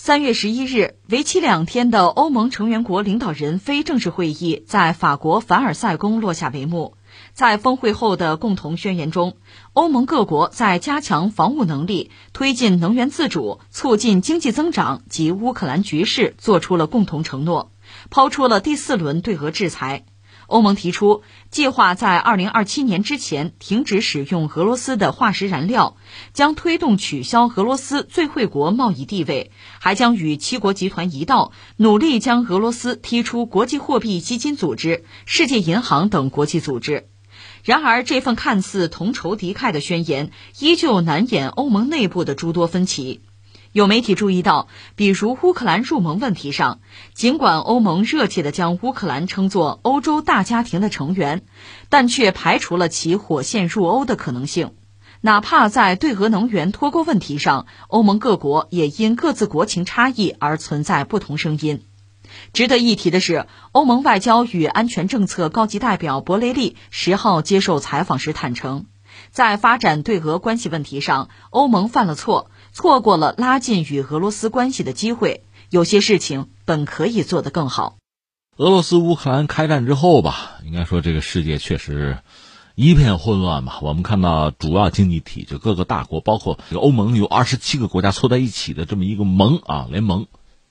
三月十一日，为期两天的欧盟成员国领导人非正式会议在法国凡尔赛宫落下帷幕。在峰会后的共同宣言中，欧盟各国在加强防务能力、推进能源自主、促进经济增长及乌克兰局势作出了共同承诺，抛出了第四轮对俄制裁。欧盟提出，计划在二零二七年之前停止使用俄罗斯的化石燃料，将推动取消俄罗斯最惠国贸易地位，还将与七国集团一道努力将俄罗斯踢出国际货币基金组织、世界银行等国际组织。然而，这份看似同仇敌忾的宣言，依旧难掩欧盟内部的诸多分歧。有媒体注意到，比如乌克兰入盟问题上，尽管欧盟热切地将乌克兰称作欧洲大家庭的成员，但却排除了其火线入欧的可能性。哪怕在对俄能源脱钩问题上，欧盟各国也因各自国情差异而存在不同声音。值得一提的是，欧盟外交与安全政策高级代表博雷利十号接受采访时坦诚，在发展对俄关系问题上，欧盟犯了错。错过了拉近与俄罗斯关系的机会，有些事情本可以做得更好。俄罗斯乌克兰开战之后吧，应该说这个世界确实一片混乱吧。我们看到主要经济体就各个大国，包括欧盟，有二十七个国家凑在一起的这么一个盟啊联盟，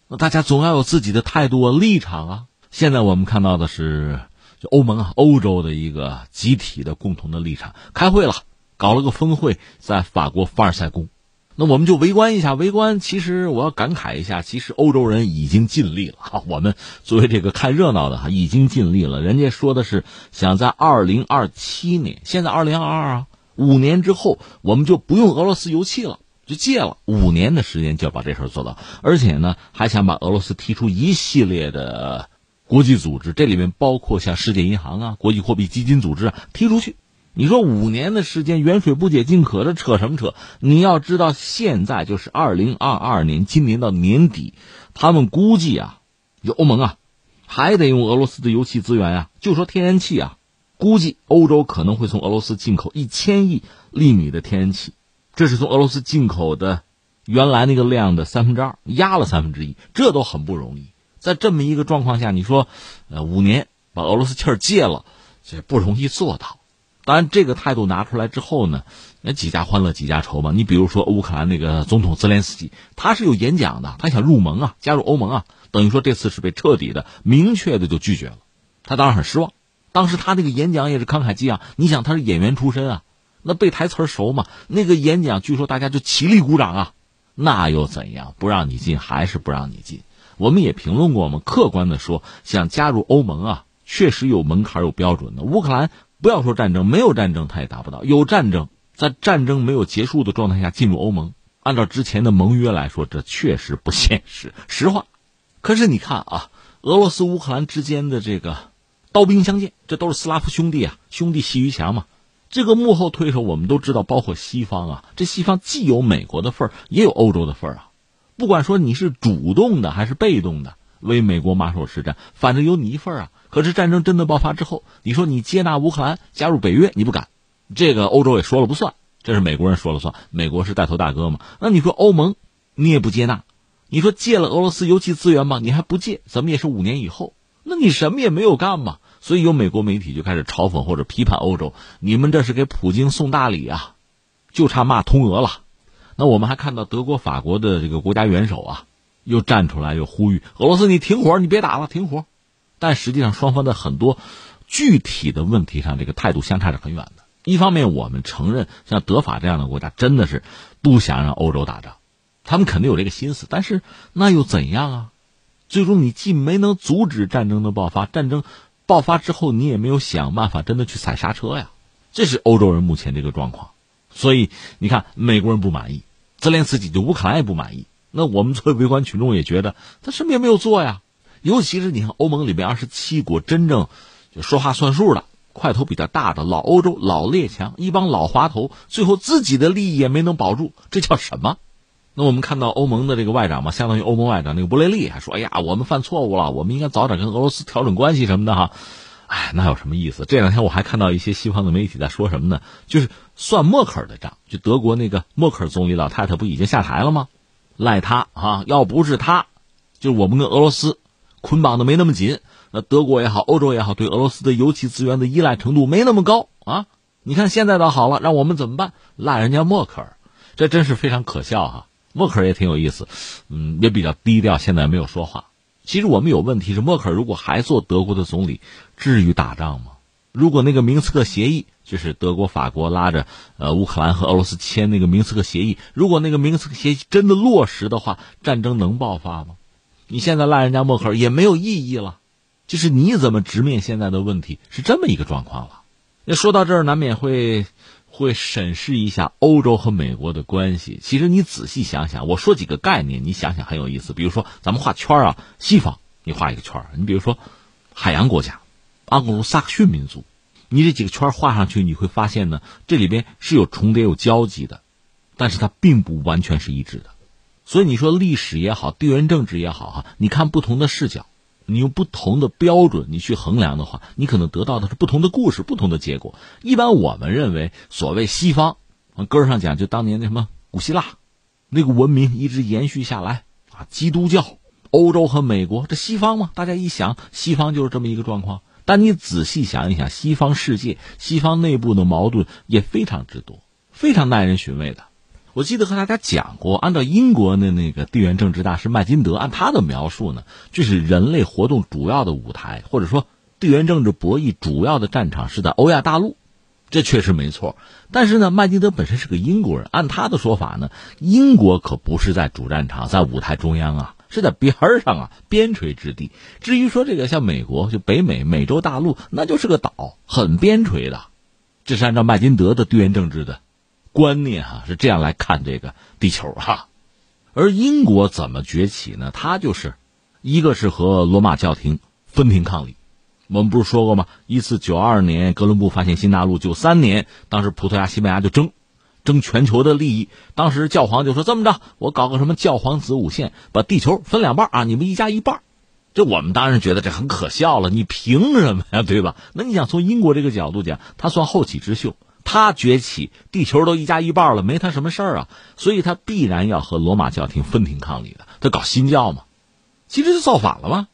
那大家总要有自己的态度啊立场啊。现在我们看到的是，就欧盟啊，欧洲的一个集体的共同的立场，开会了，搞了个峰会，在法国凡尔赛宫。那我们就围观一下，围观。其实我要感慨一下，其实欧洲人已经尽力了。我们作为这个看热闹的哈，已经尽力了。人家说的是想在二零二七年，现在二零二二啊，五年之后我们就不用俄罗斯油气了，就戒了。五年的时间就要把这事儿做到，而且呢，还想把俄罗斯踢出一系列的国际组织，这里面包括像世界银行啊、国际货币基金组织啊，踢出去。你说五年的时间，远水不解近渴，这扯什么扯？你要知道，现在就是二零二二年，今年到年底，他们估计啊，就欧盟啊，还得用俄罗斯的油气资源啊，就说天然气啊，估计欧洲可能会从俄罗斯进口一千亿粒米的天然气，这是从俄罗斯进口的原来那个量的三分之二，压了三分之一，这都很不容易。在这么一个状况下，你说，呃，五年把俄罗斯气儿戒了，这不容易做到。当然，这个态度拿出来之后呢，那几家欢乐几家愁嘛。你比如说乌克兰那个总统泽连斯基，他是有演讲的，他想入盟啊，加入欧盟啊，等于说这次是被彻底的、明确的就拒绝了。他当然很失望。当时他那个演讲也是慷慨激昂，你想他是演员出身啊，那背台词熟嘛。那个演讲据说大家就起立鼓掌啊，那又怎样？不让你进还是不让你进？我们也评论过嘛，客观的说，想加入欧盟啊，确实有门槛、有标准的。乌克兰。不要说战争，没有战争他也达不到。有战争，在战争没有结束的状态下进入欧盟，按照之前的盟约来说，这确实不现实。实话，可是你看啊，俄罗斯乌克兰之间的这个刀兵相见，这都是斯拉夫兄弟啊，兄弟阋于墙嘛。这个幕后推手我们都知道，包括西方啊，这西方既有美国的份儿，也有欧洲的份儿啊。不管说你是主动的还是被动的为美国马首是瞻，反正有你一份啊。可是战争真的爆发之后，你说你接纳乌克兰加入北约，你不敢，这个欧洲也说了不算，这是美国人说了算，美国是带头大哥嘛。那你说欧盟，你也不接纳，你说借了俄罗斯油气资源吗？你还不借，怎么也是五年以后，那你什么也没有干嘛。所以有美国媒体就开始嘲讽或者批判欧洲，你们这是给普京送大礼啊，就差骂通俄了。那我们还看到德国、法国的这个国家元首啊，又站出来又呼吁俄罗斯，你停火，你别打了，停火。但实际上，双方在很多具体的问题上，这个态度相差是很远的。一方面，我们承认像德法这样的国家真的是不想让欧洲打仗，他们肯定有这个心思。但是那又怎样啊？最终你既没能阻止战争的爆发，战争爆发之后你也没有想办法真的去踩刹车呀。这是欧洲人目前这个状况。所以你看，美国人不满意，泽连斯基就乌克兰也不满意。那我们作为围观群众也觉得他什么也没有做呀。尤其是你看，欧盟里面二十七国真正就说话算数的、块头比较大的老欧洲、老列强，一帮老滑头，最后自己的利益也没能保住，这叫什么？那我们看到欧盟的这个外长嘛，相当于欧盟外长那个布雷利还说：“哎呀，我们犯错误了，我们应该早点跟俄罗斯调整关系什么的哈。”哎，那有什么意思？这两天我还看到一些西方的媒体在说什么呢？就是算默克尔的账，就德国那个默克尔总理老太太不已经下台了吗？赖他啊！要不是他，就我们跟俄罗斯捆绑的没那么紧，那德国也好，欧洲也好，对俄罗斯的油气资源的依赖程度没那么高啊！你看现在倒好了，让我们怎么办？赖人家默克尔，这真是非常可笑哈！默克尔也挺有意思，嗯，也比较低调，现在没有说话。其实我们有问题是，默克尔如果还做德国的总理，至于打仗吗？如果那个明斯克协议，就是德国、法国拉着呃乌克兰和俄罗斯签那个明斯克协议，如果那个明斯克协议真的落实的话，战争能爆发吗？你现在赖人家默克尔也没有意义了，就是你怎么直面现在的问题是这么一个状况了。那说到这儿，难免会会审视一下欧洲和美国的关系。其实你仔细想想，我说几个概念，你想想很有意思。比如说，咱们画圈啊，西方你画一个圈你比如说海洋国家。盎格鲁撒克逊民族，你这几个圈画上去，你会发现呢，这里边是有重叠、有交集的，但是它并不完全是一致的。所以你说历史也好，地缘政治也好，哈，你看不同的视角，你用不同的标准你去衡量的话，你可能得到的是不同的故事、不同的结果。一般我们认为，所谓西方，根儿上讲，就当年那什么古希腊，那个文明一直延续下来啊，基督教，欧洲和美国，这西方嘛，大家一想，西方就是这么一个状况。但你仔细想一想，西方世界、西方内部的矛盾也非常之多，非常耐人寻味的。我记得和大家讲过，按照英国的那个地缘政治大师麦金德按他的描述呢，就是人类活动主要的舞台，或者说地缘政治博弈主要的战场是在欧亚大陆，这确实没错。但是呢，麦金德本身是个英国人，按他的说法呢，英国可不是在主战场，在舞台中央啊。是在边上啊，边陲之地。至于说这个像美国，就北美、美洲大陆，那就是个岛，很边陲的。这是按照麦金德的地缘政治的观念哈，是这样来看这个地球哈。而英国怎么崛起呢？它就是一个是和罗马教廷分庭抗礼。我们不是说过吗？一四九二年哥伦布发现新大陆，九三年当时葡萄牙、西班牙就争。争全球的利益，当时教皇就说：“这么着，我搞个什么教皇子午线，把地球分两半啊，你们一家一半。”这我们当然觉得这很可笑了，你凭什么呀，对吧？那你想从英国这个角度讲，他算后起之秀，他崛起，地球都一家一半了，没他什么事儿啊，所以他必然要和罗马教廷分庭抗礼的。他搞新教嘛，其实是造反了吗？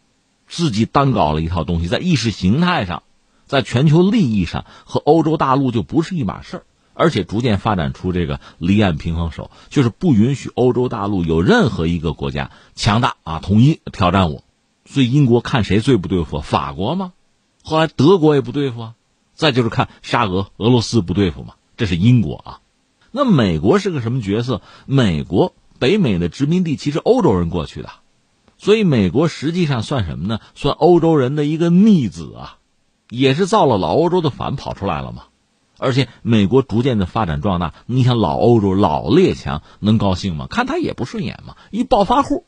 自己单搞了一套东西，在意识形态上，在全球利益上和欧洲大陆就不是一码事儿。而且逐渐发展出这个离岸平衡手，就是不允许欧洲大陆有任何一个国家强大啊统一挑战我。所以英国看谁最不对付？法国吗？后来德国也不对付啊。再就是看沙俄、俄罗斯不对付嘛。这是英国啊。那美国是个什么角色？美国北美的殖民地其实欧洲人过去的，所以美国实际上算什么呢？算欧洲人的一个逆子啊，也是造了老欧洲的反跑出来了嘛。而且美国逐渐的发展壮大，你想老欧洲老列强能高兴吗？看他也不顺眼嘛，一暴发户，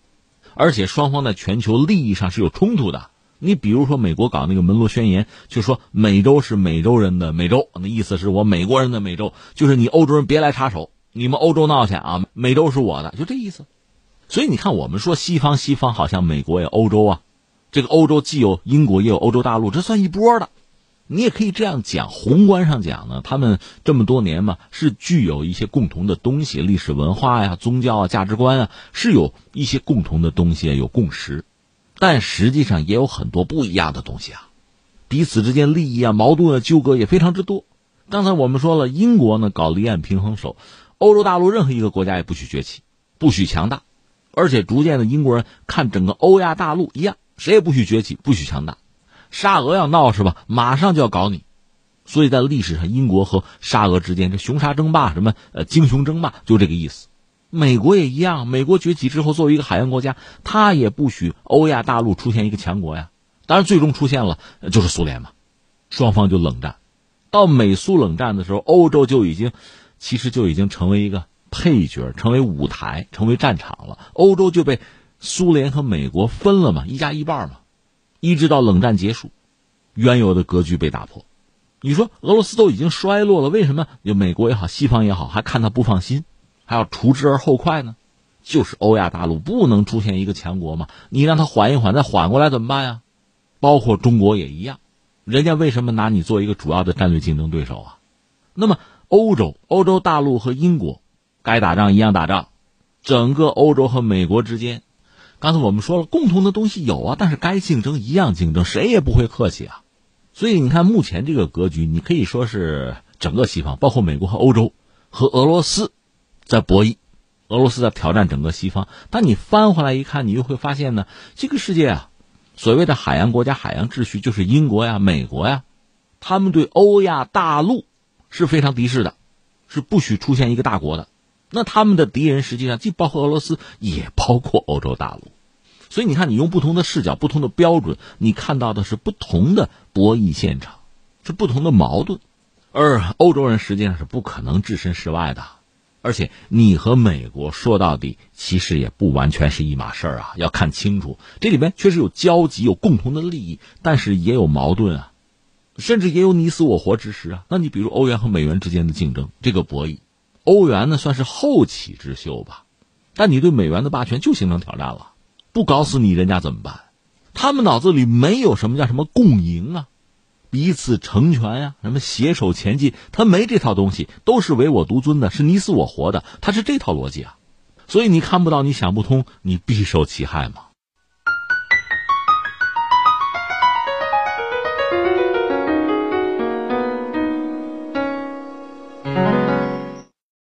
而且双方在全球利益上是有冲突的。你比如说美国搞那个门罗宣言，就说美洲是美洲人的美洲，那意思是我美国人的美洲，就是你欧洲人别来插手，你们欧洲闹去啊，美洲是我的，就这意思。所以你看，我们说西方西方好像美国也欧洲啊，这个欧洲既有英国也有欧洲大陆，这算一波的。你也可以这样讲，宏观上讲呢，他们这么多年嘛，是具有一些共同的东西，历史文化呀、宗教啊、价值观啊，是有一些共同的东西，有共识。但实际上也有很多不一样的东西啊，彼此之间利益啊、矛盾啊、纠葛也非常之多。刚才我们说了，英国呢搞离岸平衡手，欧洲大陆任何一个国家也不许崛起，不许强大，而且逐渐的英国人看整个欧亚大陆一样，谁也不许崛起，不许强大。沙俄要闹是吧？马上就要搞你，所以在历史上，英国和沙俄之间这熊沙争霸，什么呃鲸雄争霸，就这个意思。美国也一样，美国崛起之后，作为一个海洋国家，它也不许欧亚大陆出现一个强国呀。当然，最终出现了就是苏联嘛，双方就冷战。到美苏冷战的时候，欧洲就已经其实就已经成为一个配角，成为舞台，成为战场了。欧洲就被苏联和美国分了嘛，一加一半嘛。一直到冷战结束，原有的格局被打破。你说俄罗斯都已经衰落了，为什么就美国也好，西方也好，还看他不放心，还要除之而后快呢？就是欧亚大陆不能出现一个强国嘛？你让他缓一缓，再缓过来怎么办呀？包括中国也一样，人家为什么拿你做一个主要的战略竞争对手啊？那么欧洲、欧洲大陆和英国，该打仗一样打仗，整个欧洲和美国之间，刚才我们说了，共同的东西有啊，但是该竞争一样竞争，谁也不会客气啊。所以你看，目前这个格局，你可以说是整个西方，包括美国和欧洲和俄罗斯，在博弈，俄罗斯在挑战整个西方。但你翻回来一看，你又会发现呢，这个世界啊，所谓的海洋国家、海洋秩序，就是英国呀、美国呀，他们对欧亚大陆是非常敌视的，是不许出现一个大国的。那他们的敌人实际上既包括俄罗斯，也包括欧洲大陆。所以你看，你用不同的视角、不同的标准，你看到的是不同的博弈现场，是不同的矛盾。而欧洲人实际上是不可能置身事外的，而且你和美国说到底，其实也不完全是一码事儿啊。要看清楚，这里面确实有交集、有共同的利益，但是也有矛盾啊，甚至也有你死我活之时啊。那你比如欧元和美元之间的竞争，这个博弈，欧元呢算是后起之秀吧，但你对美元的霸权就形成挑战了。不搞死你，人家怎么办？他们脑子里没有什么叫什么共赢啊，彼此成全呀，什么携手前进，他没这套东西，都是唯我独尊的，是你死我活的，他是这套逻辑啊。所以你看不到，你想不通，你必受其害嘛。